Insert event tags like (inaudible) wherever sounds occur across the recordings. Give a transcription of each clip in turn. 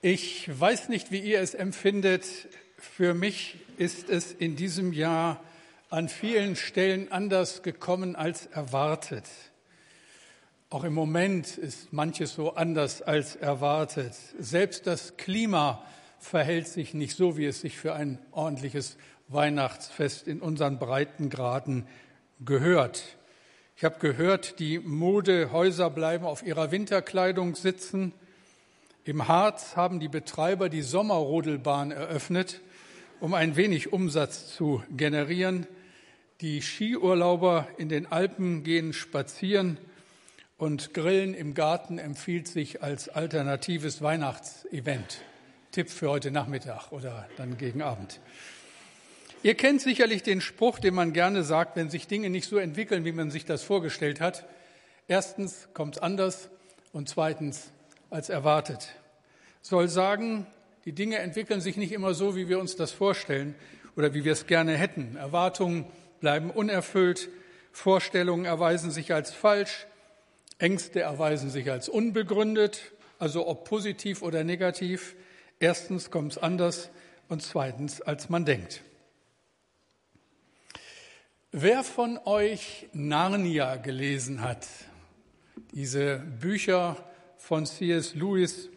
Ich weiß nicht, wie ihr es empfindet. Für mich ist es in diesem Jahr an vielen Stellen anders gekommen als erwartet. Auch im Moment ist manches so anders als erwartet. Selbst das Klima verhält sich nicht so, wie es sich für ein ordentliches Weihnachtsfest in unseren Breitengraden gehört. Ich habe gehört, die Modehäuser bleiben auf ihrer Winterkleidung sitzen. Im Harz haben die Betreiber die Sommerrodelbahn eröffnet, um ein wenig Umsatz zu generieren. Die Skiurlauber in den Alpen gehen spazieren und Grillen im Garten empfiehlt sich als alternatives Weihnachtsevent. Tipp für heute Nachmittag oder dann gegen Abend. Ihr kennt sicherlich den Spruch, den man gerne sagt, wenn sich Dinge nicht so entwickeln, wie man sich das vorgestellt hat. Erstens kommt es anders und zweitens als erwartet. Soll sagen, die Dinge entwickeln sich nicht immer so, wie wir uns das vorstellen oder wie wir es gerne hätten. Erwartungen bleiben unerfüllt, Vorstellungen erweisen sich als falsch, Ängste erweisen sich als unbegründet, also ob positiv oder negativ. Erstens kommt es anders und zweitens, als man denkt. Wer von euch Narnia gelesen hat, diese Bücher von C.S. Lewis,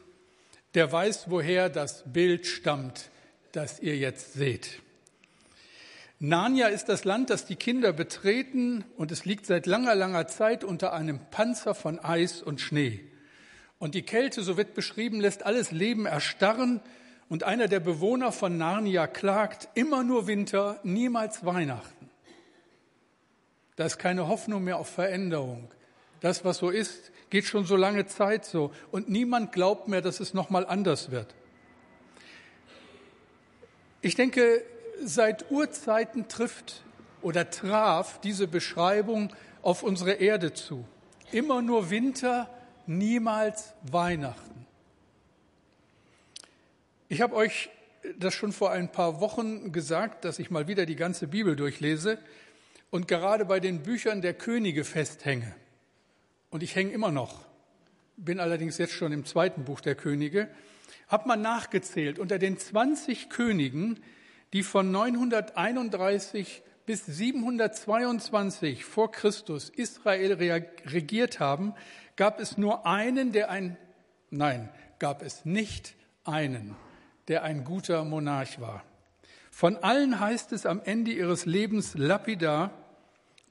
der weiß, woher das Bild stammt, das ihr jetzt seht. Narnia ist das Land, das die Kinder betreten und es liegt seit langer, langer Zeit unter einem Panzer von Eis und Schnee. Und die Kälte, so wird beschrieben, lässt alles Leben erstarren und einer der Bewohner von Narnia klagt, immer nur Winter, niemals Weihnachten. Da ist keine Hoffnung mehr auf Veränderung. Das, was so ist, geht schon so lange Zeit so und niemand glaubt mehr, dass es noch mal anders wird. Ich denke, seit Urzeiten trifft oder traf diese Beschreibung auf unsere Erde zu. Immer nur Winter, niemals Weihnachten. Ich habe euch das schon vor ein paar Wochen gesagt, dass ich mal wieder die ganze Bibel durchlese und gerade bei den Büchern der Könige festhänge. Und ich hänge immer noch, bin allerdings jetzt schon im zweiten Buch der Könige, habe mal nachgezählt, unter den 20 Königen, die von 931 bis 722 vor Christus Israel regiert haben, gab es nur einen, der ein, nein, gab es nicht einen, der ein guter Monarch war. Von allen heißt es am Ende ihres Lebens lapidar,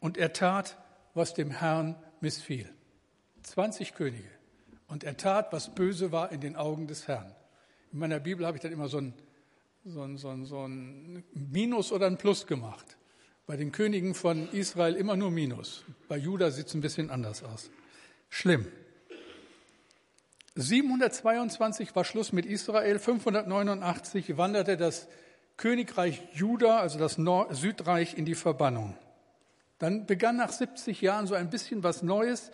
und er tat, was dem Herrn missfiel. 20 Könige. Und er tat, was böse war in den Augen des Herrn. In meiner Bibel habe ich dann immer so ein, so ein, so ein, so ein Minus oder ein Plus gemacht. Bei den Königen von Israel immer nur Minus. Bei Juda sieht es ein bisschen anders aus. Schlimm. 722 war Schluss mit Israel, 589 wanderte das Königreich Juda, also das Nord Südreich, in die Verbannung. Dann begann nach 70 Jahren so ein bisschen was Neues,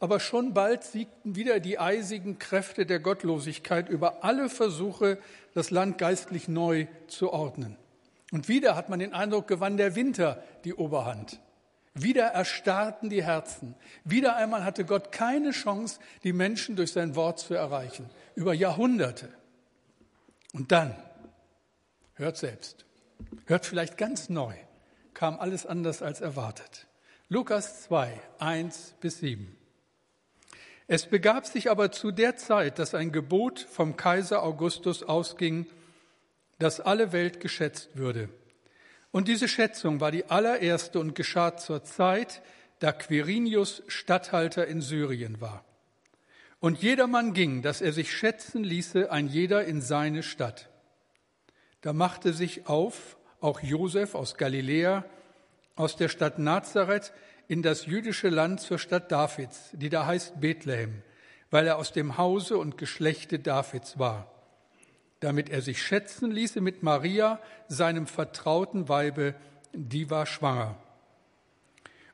aber schon bald siegten wieder die eisigen Kräfte der Gottlosigkeit über alle Versuche, das Land geistlich neu zu ordnen. Und wieder hat man den Eindruck, gewann der Winter die Oberhand. Wieder erstarrten die Herzen. Wieder einmal hatte Gott keine Chance, die Menschen durch sein Wort zu erreichen. Über Jahrhunderte. Und dann, hört selbst, hört vielleicht ganz neu, kam alles anders als erwartet. Lukas 2, 1 bis 7. Es begab sich aber zu der Zeit, dass ein Gebot vom Kaiser Augustus ausging, dass alle Welt geschätzt würde. Und diese Schätzung war die allererste und geschah zur Zeit, da Quirinius Statthalter in Syrien war. Und jedermann ging, dass er sich schätzen ließe, ein jeder in seine Stadt. Da machte sich auf auch Josef aus Galiläa, aus der Stadt Nazareth, in das jüdische Land zur Stadt Davids, die da heißt Bethlehem, weil er aus dem Hause und Geschlechte Davids war, damit er sich schätzen ließe mit Maria, seinem vertrauten Weibe, die war schwanger.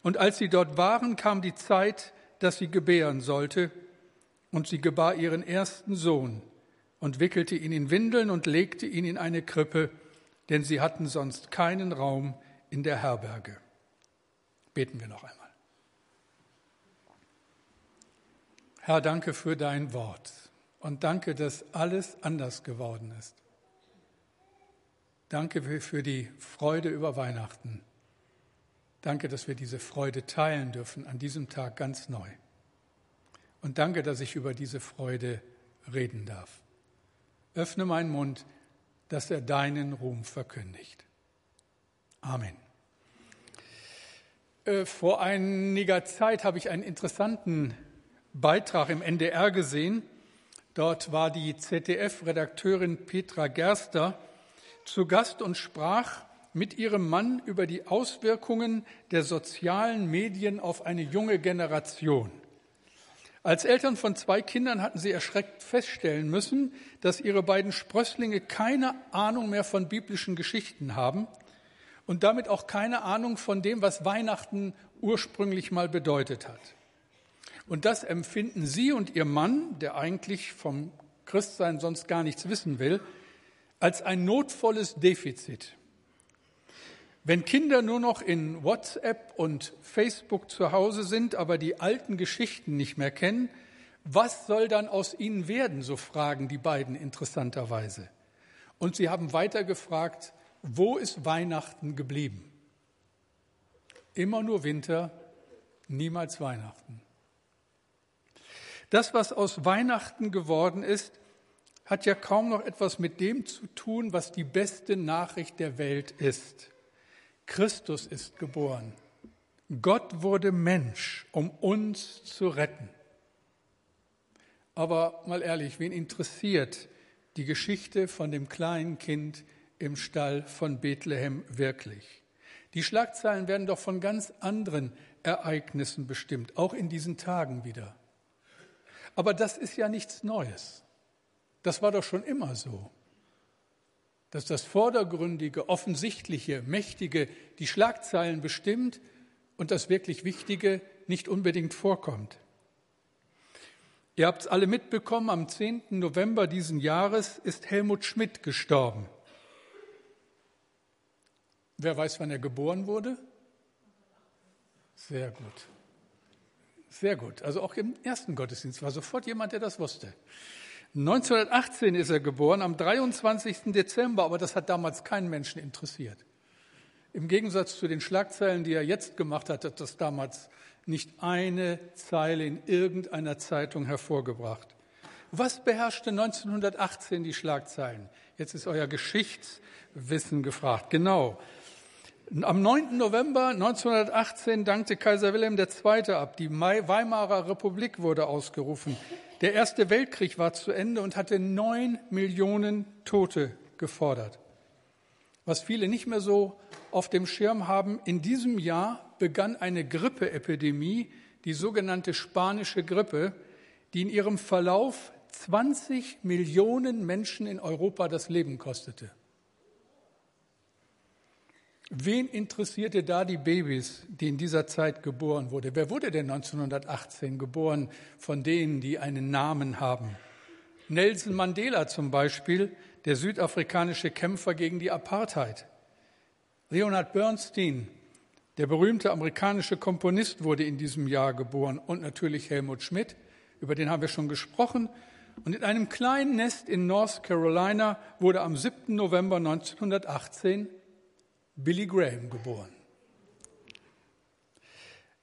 Und als sie dort waren, kam die Zeit, dass sie gebären sollte, und sie gebar ihren ersten Sohn und wickelte ihn in Windeln und legte ihn in eine Krippe, denn sie hatten sonst keinen Raum in der Herberge. Beten wir noch einmal. Herr, danke für dein Wort. Und danke, dass alles anders geworden ist. Danke für die Freude über Weihnachten. Danke, dass wir diese Freude teilen dürfen an diesem Tag ganz neu. Und danke, dass ich über diese Freude reden darf. Öffne meinen Mund, dass er deinen Ruhm verkündigt. Amen. Äh, vor einiger Zeit habe ich einen interessanten Beitrag im NDR gesehen. Dort war die ZDF-Redakteurin Petra Gerster zu Gast und sprach mit ihrem Mann über die Auswirkungen der sozialen Medien auf eine junge Generation. Als Eltern von zwei Kindern hatten sie erschreckt feststellen müssen, dass ihre beiden Sprösslinge keine Ahnung mehr von biblischen Geschichten haben und damit auch keine Ahnung von dem, was Weihnachten ursprünglich mal bedeutet hat. Und das empfinden Sie und Ihr Mann, der eigentlich vom Christsein sonst gar nichts wissen will, als ein notvolles Defizit. Wenn Kinder nur noch in WhatsApp und Facebook zu Hause sind, aber die alten Geschichten nicht mehr kennen, was soll dann aus ihnen werden, so fragen die beiden interessanterweise. Und sie haben weiter gefragt, wo ist Weihnachten geblieben? Immer nur Winter, niemals Weihnachten. Das, was aus Weihnachten geworden ist, hat ja kaum noch etwas mit dem zu tun, was die beste Nachricht der Welt ist. Christus ist geboren. Gott wurde Mensch, um uns zu retten. Aber mal ehrlich, wen interessiert die Geschichte von dem kleinen Kind im Stall von Bethlehem wirklich? Die Schlagzeilen werden doch von ganz anderen Ereignissen bestimmt, auch in diesen Tagen wieder. Aber das ist ja nichts Neues. Das war doch schon immer so. Dass das Vordergründige, Offensichtliche, Mächtige die Schlagzeilen bestimmt und das wirklich Wichtige nicht unbedingt vorkommt. Ihr habt es alle mitbekommen, am 10. November diesen Jahres ist Helmut Schmidt gestorben. Wer weiß, wann er geboren wurde? Sehr gut. Sehr gut. Also auch im ersten Gottesdienst war sofort jemand, der das wusste. 1918 ist er geboren, am 23. Dezember, aber das hat damals keinen Menschen interessiert. Im Gegensatz zu den Schlagzeilen, die er jetzt gemacht hat, hat das damals nicht eine Zeile in irgendeiner Zeitung hervorgebracht. Was beherrschte 1918 die Schlagzeilen? Jetzt ist euer Geschichtswissen gefragt. Genau. Am 9. November 1918 dankte Kaiser Wilhelm II. ab. Die Weimarer Republik wurde ausgerufen. Der Erste Weltkrieg war zu Ende und hatte neun Millionen Tote gefordert. Was viele nicht mehr so auf dem Schirm haben, in diesem Jahr begann eine Grippeepidemie, die sogenannte spanische Grippe, die in ihrem Verlauf 20 Millionen Menschen in Europa das Leben kostete. Wen interessierte da die Babys, die in dieser Zeit geboren wurden? Wer wurde denn 1918 geboren von denen, die einen Namen haben? Nelson Mandela zum Beispiel, der südafrikanische Kämpfer gegen die Apartheid. Leonard Bernstein, der berühmte amerikanische Komponist, wurde in diesem Jahr geboren. Und natürlich Helmut Schmidt, über den haben wir schon gesprochen. Und in einem kleinen Nest in North Carolina wurde am 7. November 1918 Billy Graham geboren.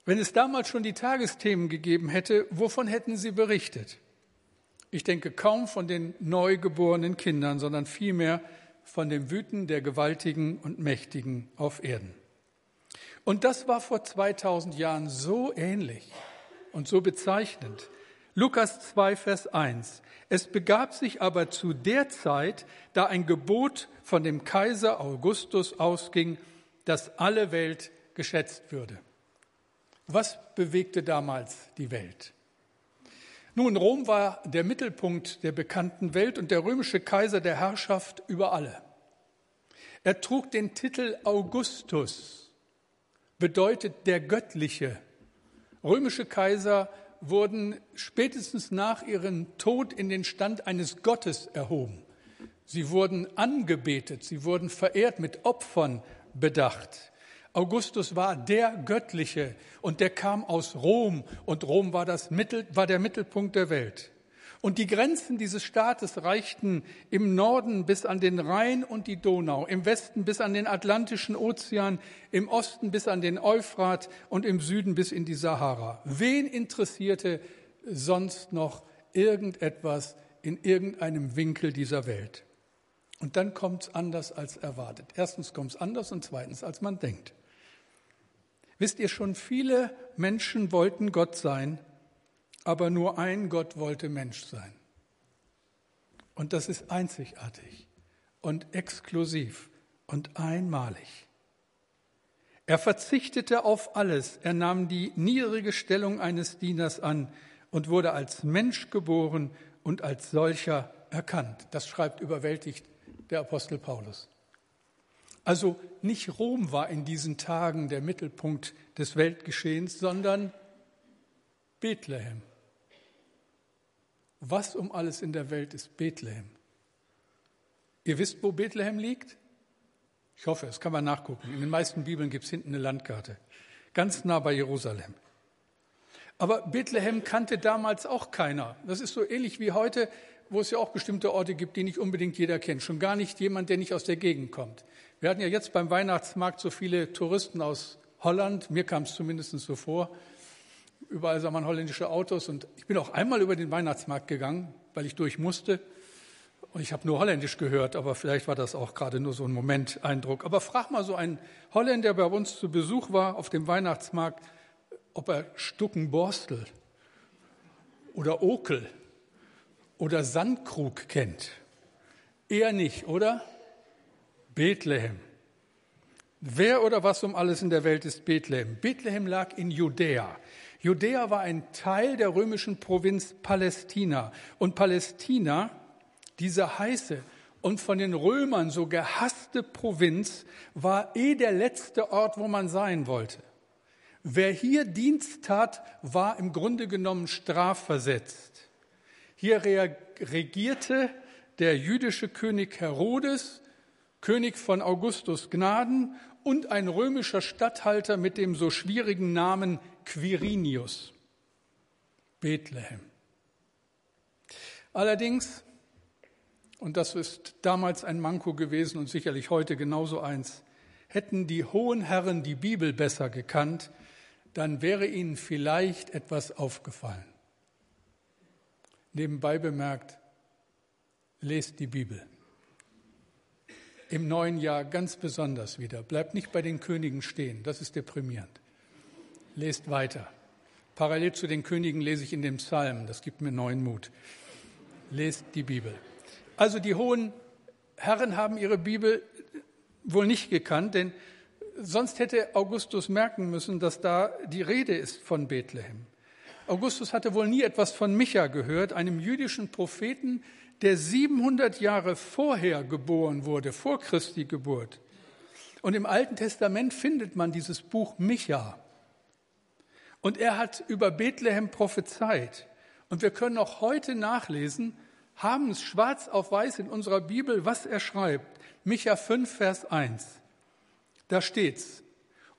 Wenn es damals schon die Tagesthemen gegeben hätte, wovon hätten Sie berichtet? Ich denke kaum von den neugeborenen Kindern, sondern vielmehr von dem Wüten der Gewaltigen und Mächtigen auf Erden. Und das war vor 2000 Jahren so ähnlich und so bezeichnend. Lukas 2, Vers 1. Es begab sich aber zu der Zeit, da ein Gebot von dem Kaiser Augustus ausging, dass alle Welt geschätzt würde. Was bewegte damals die Welt? Nun, Rom war der Mittelpunkt der bekannten Welt und der römische Kaiser der Herrschaft über alle. Er trug den Titel Augustus, bedeutet der Göttliche. Römische Kaiser wurden spätestens nach ihrem Tod in den Stand eines Gottes erhoben. Sie wurden angebetet, sie wurden verehrt, mit Opfern bedacht. Augustus war der Göttliche und der kam aus Rom und Rom war, das Mittel, war der Mittelpunkt der Welt. Und die Grenzen dieses Staates reichten im Norden bis an den Rhein und die Donau, im Westen bis an den Atlantischen Ozean, im Osten bis an den Euphrat und im Süden bis in die Sahara. Wen interessierte sonst noch irgendetwas in irgendeinem Winkel dieser Welt? Und dann kommt es anders als erwartet. Erstens kommt es anders und zweitens als man denkt. Wisst ihr schon, viele Menschen wollten Gott sein, aber nur ein Gott wollte Mensch sein. Und das ist einzigartig und exklusiv und einmalig. Er verzichtete auf alles, er nahm die niedrige Stellung eines Dieners an und wurde als Mensch geboren und als solcher erkannt. Das schreibt überwältigt der Apostel Paulus. Also nicht Rom war in diesen Tagen der Mittelpunkt des Weltgeschehens, sondern Bethlehem. Was um alles in der Welt ist Bethlehem? Ihr wisst, wo Bethlehem liegt? Ich hoffe, das kann man nachgucken. In den meisten Bibeln gibt es hinten eine Landkarte. Ganz nah bei Jerusalem. Aber Bethlehem kannte damals auch keiner. Das ist so ähnlich wie heute, wo es ja auch bestimmte Orte gibt, die nicht unbedingt jeder kennt. Schon gar nicht jemand, der nicht aus der Gegend kommt. Wir hatten ja jetzt beim Weihnachtsmarkt so viele Touristen aus Holland. Mir kam es zumindest so vor. Überall sah man holländische Autos und ich bin auch einmal über den Weihnachtsmarkt gegangen, weil ich durch musste. Und ich habe nur Holländisch gehört, aber vielleicht war das auch gerade nur so ein Momenteindruck. Aber frag mal so einen Holländer, der bei uns zu Besuch war auf dem Weihnachtsmarkt, ob er Stuckenborstel oder Okel oder Sandkrug kennt. Eher nicht, oder? Bethlehem. Wer oder was um alles in der Welt ist Bethlehem? Bethlehem lag in Judäa. Judäa war ein Teil der römischen Provinz Palästina. Und Palästina, diese heiße und von den Römern so gehasste Provinz, war eh der letzte Ort, wo man sein wollte. Wer hier Dienst tat, war im Grunde genommen strafversetzt. Hier regierte der jüdische König Herodes, König von Augustus Gnaden und ein römischer Statthalter mit dem so schwierigen Namen Quirinius, Bethlehem. Allerdings, und das ist damals ein Manko gewesen und sicherlich heute genauso eins, hätten die hohen Herren die Bibel besser gekannt, dann wäre ihnen vielleicht etwas aufgefallen. Nebenbei bemerkt, lest die Bibel. Im neuen Jahr ganz besonders wieder. Bleibt nicht bei den Königen stehen, das ist deprimierend. Lest weiter. Parallel zu den Königen lese ich in dem Psalm, das gibt mir neuen Mut. Lest die Bibel. Also die hohen Herren haben ihre Bibel wohl nicht gekannt, denn sonst hätte Augustus merken müssen, dass da die Rede ist von Bethlehem. Augustus hatte wohl nie etwas von Micha gehört, einem jüdischen Propheten, der 700 Jahre vorher geboren wurde, vor Christi Geburt. Und im Alten Testament findet man dieses Buch Micha. Und er hat über Bethlehem prophezeit. Und wir können auch heute nachlesen, haben es schwarz auf weiß in unserer Bibel, was er schreibt. Micha 5, Vers 1. Da steht's.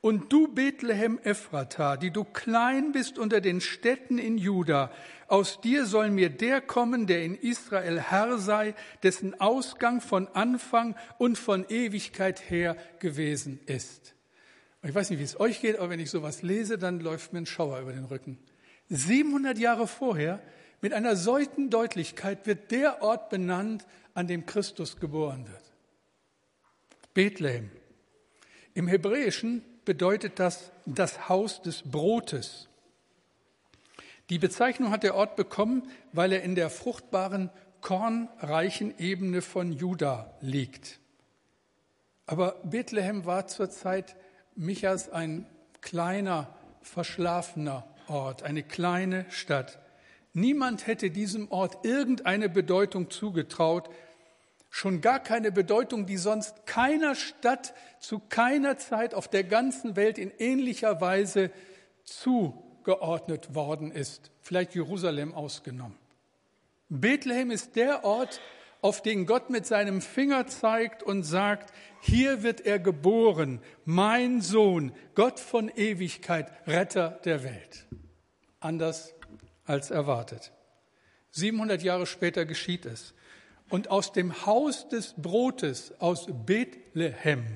Und du Bethlehem Ephrata, die du klein bist unter den Städten in Juda, aus dir soll mir der kommen, der in Israel Herr sei, dessen Ausgang von Anfang und von Ewigkeit her gewesen ist. Ich weiß nicht, wie es euch geht, aber wenn ich sowas lese, dann läuft mir ein Schauer über den Rücken. 700 Jahre vorher, mit einer solchen Deutlichkeit, wird der Ort benannt, an dem Christus geboren wird. Bethlehem. Im Hebräischen bedeutet das das Haus des Brotes. Die Bezeichnung hat der Ort bekommen, weil er in der fruchtbaren, kornreichen Ebene von Juda liegt. Aber Bethlehem war zur Zeit Michas ein kleiner, verschlafener Ort, eine kleine Stadt. Niemand hätte diesem Ort irgendeine Bedeutung zugetraut, schon gar keine Bedeutung, die sonst keiner Stadt zu keiner Zeit auf der ganzen Welt in ähnlicher Weise zugeordnet worden ist, vielleicht Jerusalem ausgenommen. Bethlehem ist der Ort, auf den Gott mit seinem Finger zeigt und sagt, hier wird er geboren, mein Sohn, Gott von Ewigkeit, Retter der Welt. Anders als erwartet. 700 Jahre später geschieht es. Und aus dem Haus des Brotes, aus Bethlehem,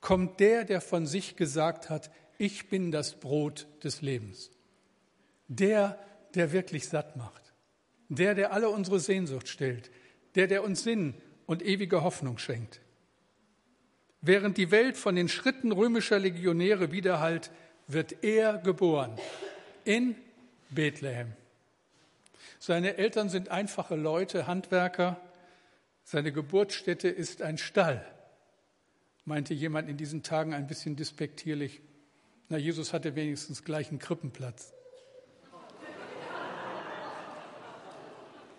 kommt der, der von sich gesagt hat, ich bin das Brot des Lebens. Der, der wirklich satt macht. Der, der alle unsere Sehnsucht stillt. Der, der uns Sinn und ewige Hoffnung schenkt. Während die Welt von den Schritten römischer Legionäre widerhallt, wird er geboren in Bethlehem. Seine Eltern sind einfache Leute, Handwerker. Seine Geburtsstätte ist ein Stall, meinte jemand in diesen Tagen ein bisschen despektierlich. Na, Jesus hatte wenigstens gleich einen Krippenplatz.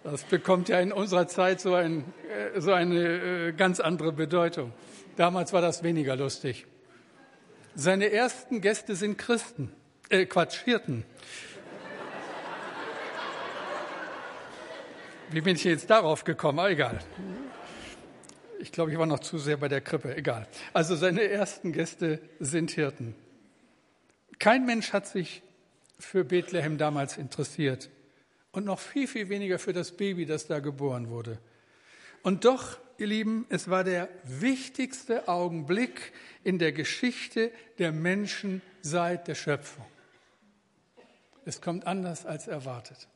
Das bekommt ja in unserer Zeit so, ein, äh, so eine äh, ganz andere Bedeutung. Damals war das weniger lustig. Seine ersten Gäste sind Christen, äh, Quatsch, Hirten. Wie bin ich jetzt darauf gekommen? Ah, egal. Ich glaube, ich war noch zu sehr bei der Krippe. Egal. Also seine ersten Gäste sind Hirten. Kein Mensch hat sich für Bethlehem damals interessiert und noch viel, viel weniger für das Baby, das da geboren wurde. Und doch, ihr Lieben, es war der wichtigste Augenblick in der Geschichte der Menschen seit der Schöpfung. Es kommt anders als erwartet.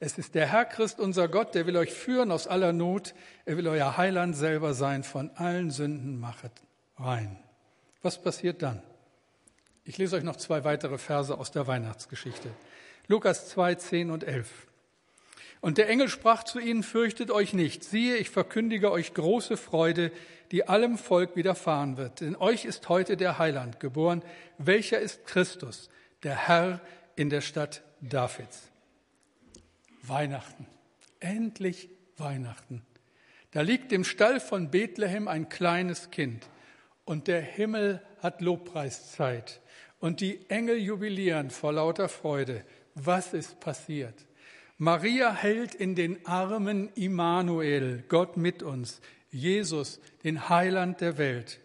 Es ist der Herr Christ, unser Gott, der will euch führen aus aller Not. Er will euer Heiland selber sein. Von allen Sünden machet rein. Was passiert dann? Ich lese euch noch zwei weitere Verse aus der Weihnachtsgeschichte. Lukas 2, 10 und 11. Und der Engel sprach zu ihnen, fürchtet euch nicht. Siehe, ich verkündige euch große Freude, die allem Volk widerfahren wird. Denn euch ist heute der Heiland geboren, welcher ist Christus, der Herr in der Stadt Davids. Weihnachten. Endlich Weihnachten. Da liegt im Stall von Bethlehem ein kleines Kind und der Himmel hat Lobpreiszeit und die Engel jubilieren vor lauter Freude. Was ist passiert? Maria hält in den Armen Immanuel, Gott mit uns, Jesus, den Heiland der Welt.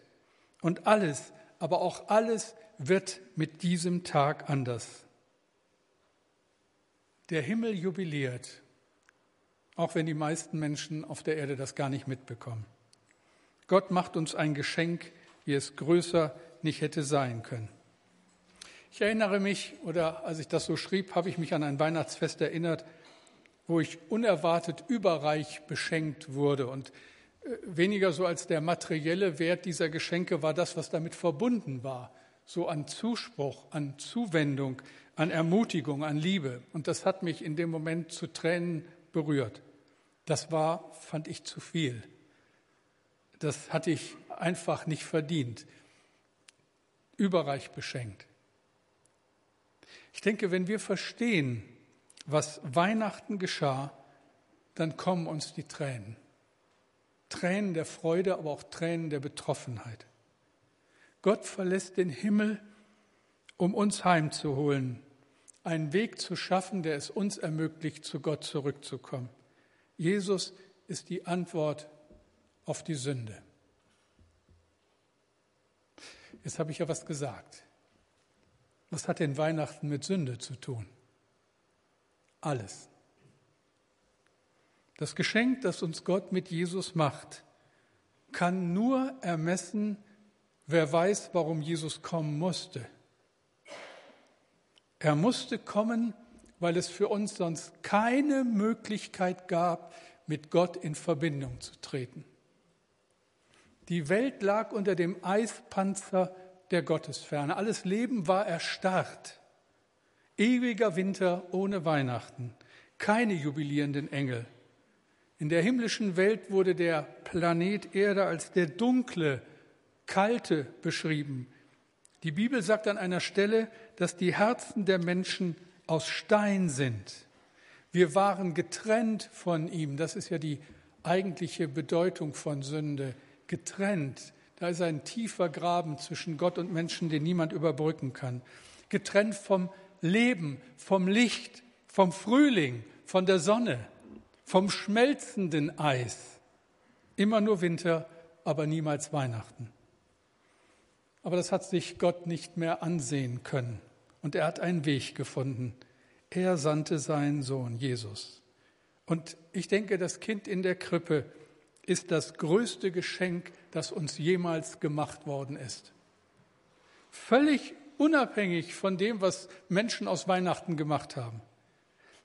Und alles, aber auch alles wird mit diesem Tag anders. Der Himmel jubiliert, auch wenn die meisten Menschen auf der Erde das gar nicht mitbekommen. Gott macht uns ein Geschenk, wie es größer nicht hätte sein können. Ich erinnere mich, oder als ich das so schrieb, habe ich mich an ein Weihnachtsfest erinnert, wo ich unerwartet überreich beschenkt wurde. Und äh, weniger so als der materielle Wert dieser Geschenke war das, was damit verbunden war. So an Zuspruch, an Zuwendung, an Ermutigung, an Liebe. Und das hat mich in dem Moment zu Tränen berührt. Das war, fand ich, zu viel. Das hatte ich einfach nicht verdient. Überreich beschenkt. Ich denke, wenn wir verstehen, was Weihnachten geschah, dann kommen uns die Tränen. Tränen der Freude, aber auch Tränen der Betroffenheit. Gott verlässt den Himmel um uns heimzuholen, einen Weg zu schaffen, der es uns ermöglicht, zu Gott zurückzukommen. Jesus ist die Antwort auf die Sünde. Jetzt habe ich ja was gesagt. Was hat denn Weihnachten mit Sünde zu tun? Alles. Das Geschenk, das uns Gott mit Jesus macht, kann nur ermessen, wer weiß, warum Jesus kommen musste. Er musste kommen, weil es für uns sonst keine Möglichkeit gab, mit Gott in Verbindung zu treten. Die Welt lag unter dem Eispanzer der Gottesferne. Alles Leben war erstarrt. Ewiger Winter ohne Weihnachten. Keine jubilierenden Engel. In der himmlischen Welt wurde der Planet Erde als der dunkle, kalte beschrieben, die Bibel sagt an einer Stelle, dass die Herzen der Menschen aus Stein sind. Wir waren getrennt von ihm. Das ist ja die eigentliche Bedeutung von Sünde. Getrennt. Da ist ein tiefer Graben zwischen Gott und Menschen, den niemand überbrücken kann. Getrennt vom Leben, vom Licht, vom Frühling, von der Sonne, vom schmelzenden Eis. Immer nur Winter, aber niemals Weihnachten. Aber das hat sich Gott nicht mehr ansehen können. Und er hat einen Weg gefunden. Er sandte seinen Sohn Jesus. Und ich denke, das Kind in der Krippe ist das größte Geschenk, das uns jemals gemacht worden ist. Völlig unabhängig von dem, was Menschen aus Weihnachten gemacht haben.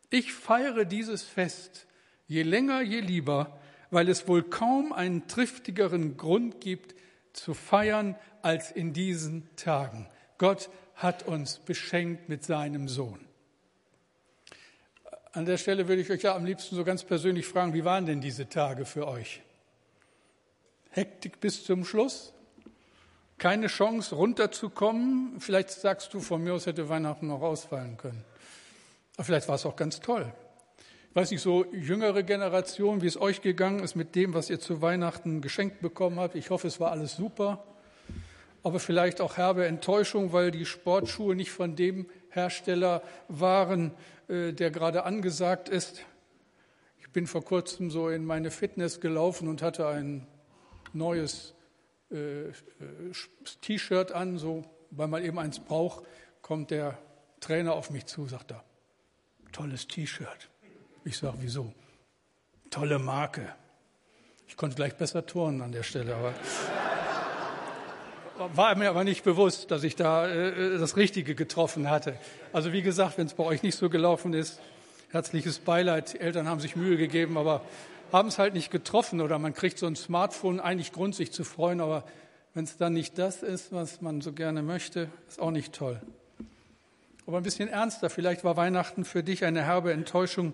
Ich feiere dieses Fest je länger, je lieber, weil es wohl kaum einen triftigeren Grund gibt zu feiern als in diesen Tagen. Gott hat uns beschenkt mit seinem Sohn. An der Stelle würde ich euch ja am liebsten so ganz persönlich fragen, wie waren denn diese Tage für euch? Hektik bis zum Schluss? Keine Chance runterzukommen? Vielleicht sagst du, von mir aus hätte Weihnachten noch ausfallen können. Aber vielleicht war es auch ganz toll. Ich weiß nicht, so jüngere Generation, wie es euch gegangen ist mit dem, was ihr zu Weihnachten geschenkt bekommen habt. Ich hoffe, es war alles super. Aber vielleicht auch herbe Enttäuschung, weil die Sportschuhe nicht von dem Hersteller waren, äh, der gerade angesagt ist. Ich bin vor kurzem so in meine Fitness gelaufen und hatte ein neues äh, äh, T-Shirt an, so weil man eben eins braucht, kommt der Trainer auf mich zu, sagt er, tolles T-Shirt. Ich sage, wieso? Tolle Marke. Ich konnte gleich besser turnen an der Stelle, aber (laughs) war mir aber nicht bewusst, dass ich da äh, das Richtige getroffen hatte. Also wie gesagt, wenn es bei euch nicht so gelaufen ist, herzliches Beileid. Die Eltern haben sich Mühe gegeben, aber haben es halt nicht getroffen. Oder man kriegt so ein Smartphone eigentlich Grund, sich zu freuen, aber wenn es dann nicht das ist, was man so gerne möchte, ist auch nicht toll. Aber ein bisschen ernster, vielleicht war Weihnachten für dich eine herbe Enttäuschung,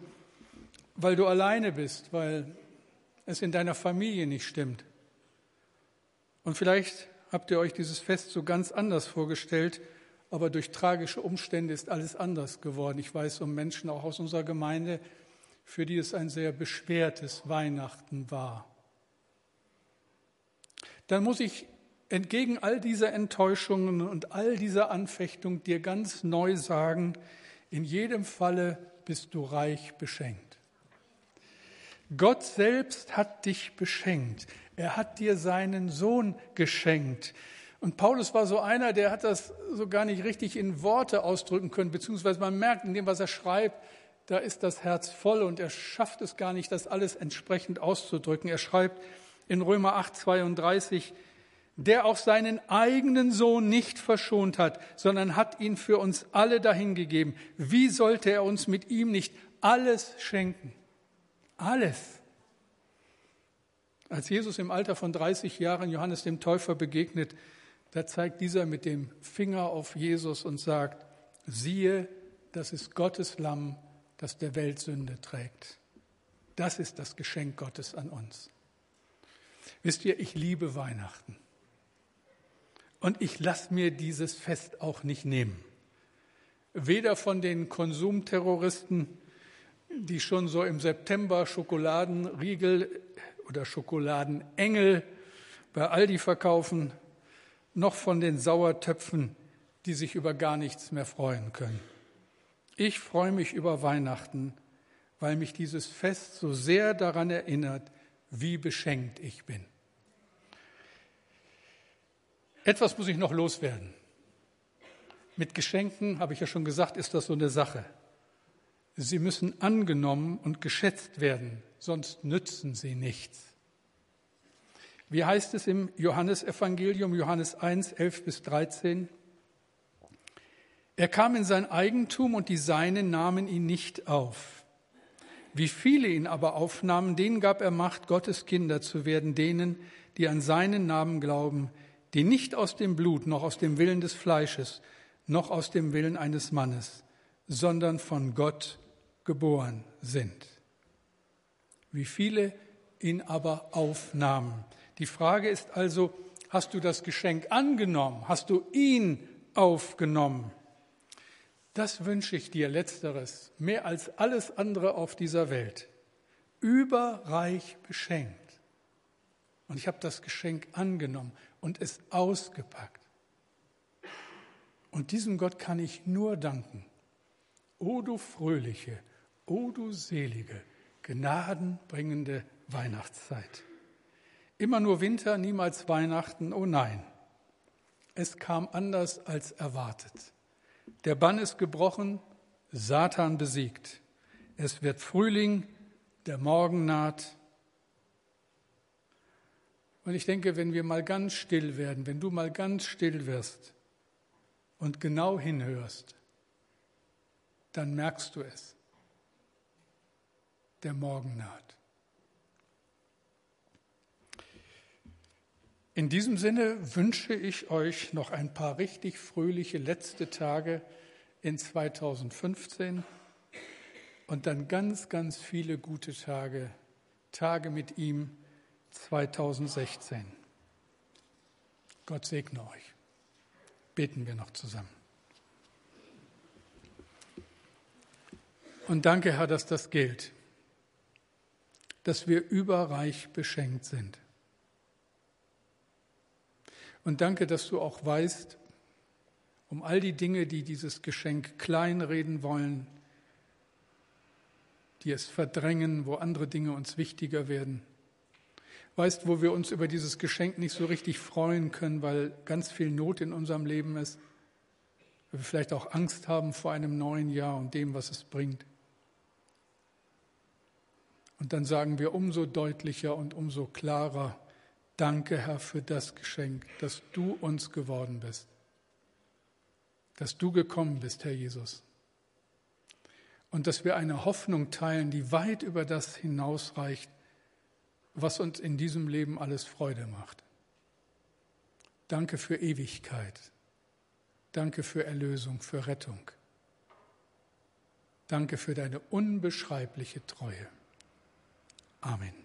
weil du alleine bist, weil es in deiner Familie nicht stimmt. Und vielleicht habt ihr euch dieses Fest so ganz anders vorgestellt, aber durch tragische Umstände ist alles anders geworden. Ich weiß um Menschen auch aus unserer Gemeinde, für die es ein sehr beschwertes Weihnachten war. Dann muss ich entgegen all dieser Enttäuschungen und all dieser Anfechtung dir ganz neu sagen, in jedem Falle bist du reich beschenkt. Gott selbst hat dich beschenkt. Er hat dir seinen Sohn geschenkt. Und Paulus war so einer, der hat das so gar nicht richtig in Worte ausdrücken können, beziehungsweise man merkt in dem, was er schreibt, da ist das Herz voll und er schafft es gar nicht, das alles entsprechend auszudrücken. Er schreibt in Römer 8, 32, der auch seinen eigenen Sohn nicht verschont hat, sondern hat ihn für uns alle dahingegeben. Wie sollte er uns mit ihm nicht alles schenken? Alles. Als Jesus im Alter von 30 Jahren Johannes dem Täufer begegnet, da zeigt dieser mit dem Finger auf Jesus und sagt, siehe, das ist Gottes Lamm, das der Welt Sünde trägt. Das ist das Geschenk Gottes an uns. Wisst ihr, ich liebe Weihnachten. Und ich lasse mir dieses Fest auch nicht nehmen. Weder von den Konsumterroristen, die schon so im September Schokoladenriegel oder Schokoladenengel bei Aldi verkaufen, noch von den Sauertöpfen, die sich über gar nichts mehr freuen können. Ich freue mich über Weihnachten, weil mich dieses Fest so sehr daran erinnert, wie beschenkt ich bin. Etwas muss ich noch loswerden. Mit Geschenken, habe ich ja schon gesagt, ist das so eine Sache. Sie müssen angenommen und geschätzt werden, sonst nützen sie nichts. Wie heißt es im Johannesevangelium, Johannes 1, 11 bis 13? Er kam in sein Eigentum und die Seinen nahmen ihn nicht auf. Wie viele ihn aber aufnahmen, denen gab er Macht, Gottes Kinder zu werden, denen, die an seinen Namen glauben, die nicht aus dem Blut, noch aus dem Willen des Fleisches, noch aus dem Willen eines Mannes, sondern von Gott geboren sind. Wie viele ihn aber aufnahmen. Die Frage ist also, hast du das Geschenk angenommen? Hast du ihn aufgenommen? Das wünsche ich dir, letzteres, mehr als alles andere auf dieser Welt. Überreich beschenkt. Und ich habe das Geschenk angenommen und es ausgepackt. Und diesem Gott kann ich nur danken. O du fröhliche, O du selige, gnadenbringende Weihnachtszeit. Immer nur Winter, niemals Weihnachten, oh nein. Es kam anders als erwartet. Der Bann ist gebrochen, Satan besiegt. Es wird Frühling, Der Morgen naht. Und ich denke, wenn wir mal ganz still werden, wenn du mal ganz still wirst und genau hinhörst, dann merkst du es. Der Morgen naht. In diesem Sinne wünsche ich euch noch ein paar richtig fröhliche letzte Tage in 2015 und dann ganz, ganz viele gute Tage, Tage mit ihm 2016. Gott segne euch. Beten wir noch zusammen. Und danke, Herr, dass das gilt, dass wir überreich beschenkt sind. Und danke, dass du auch weißt, um all die Dinge, die dieses Geschenk kleinreden wollen, die es verdrängen, wo andere Dinge uns wichtiger werden. Weißt, wo wir uns über dieses Geschenk nicht so richtig freuen können, weil ganz viel Not in unserem Leben ist, weil wir vielleicht auch Angst haben vor einem neuen Jahr und dem, was es bringt. Und dann sagen wir umso deutlicher und umso klarer, danke Herr für das Geschenk, dass du uns geworden bist, dass du gekommen bist, Herr Jesus und dass wir eine Hoffnung teilen, die weit über das hinausreicht, was uns in diesem Leben alles Freude macht. Danke für Ewigkeit. Danke für Erlösung, für Rettung. Danke für deine unbeschreibliche Treue. Amen.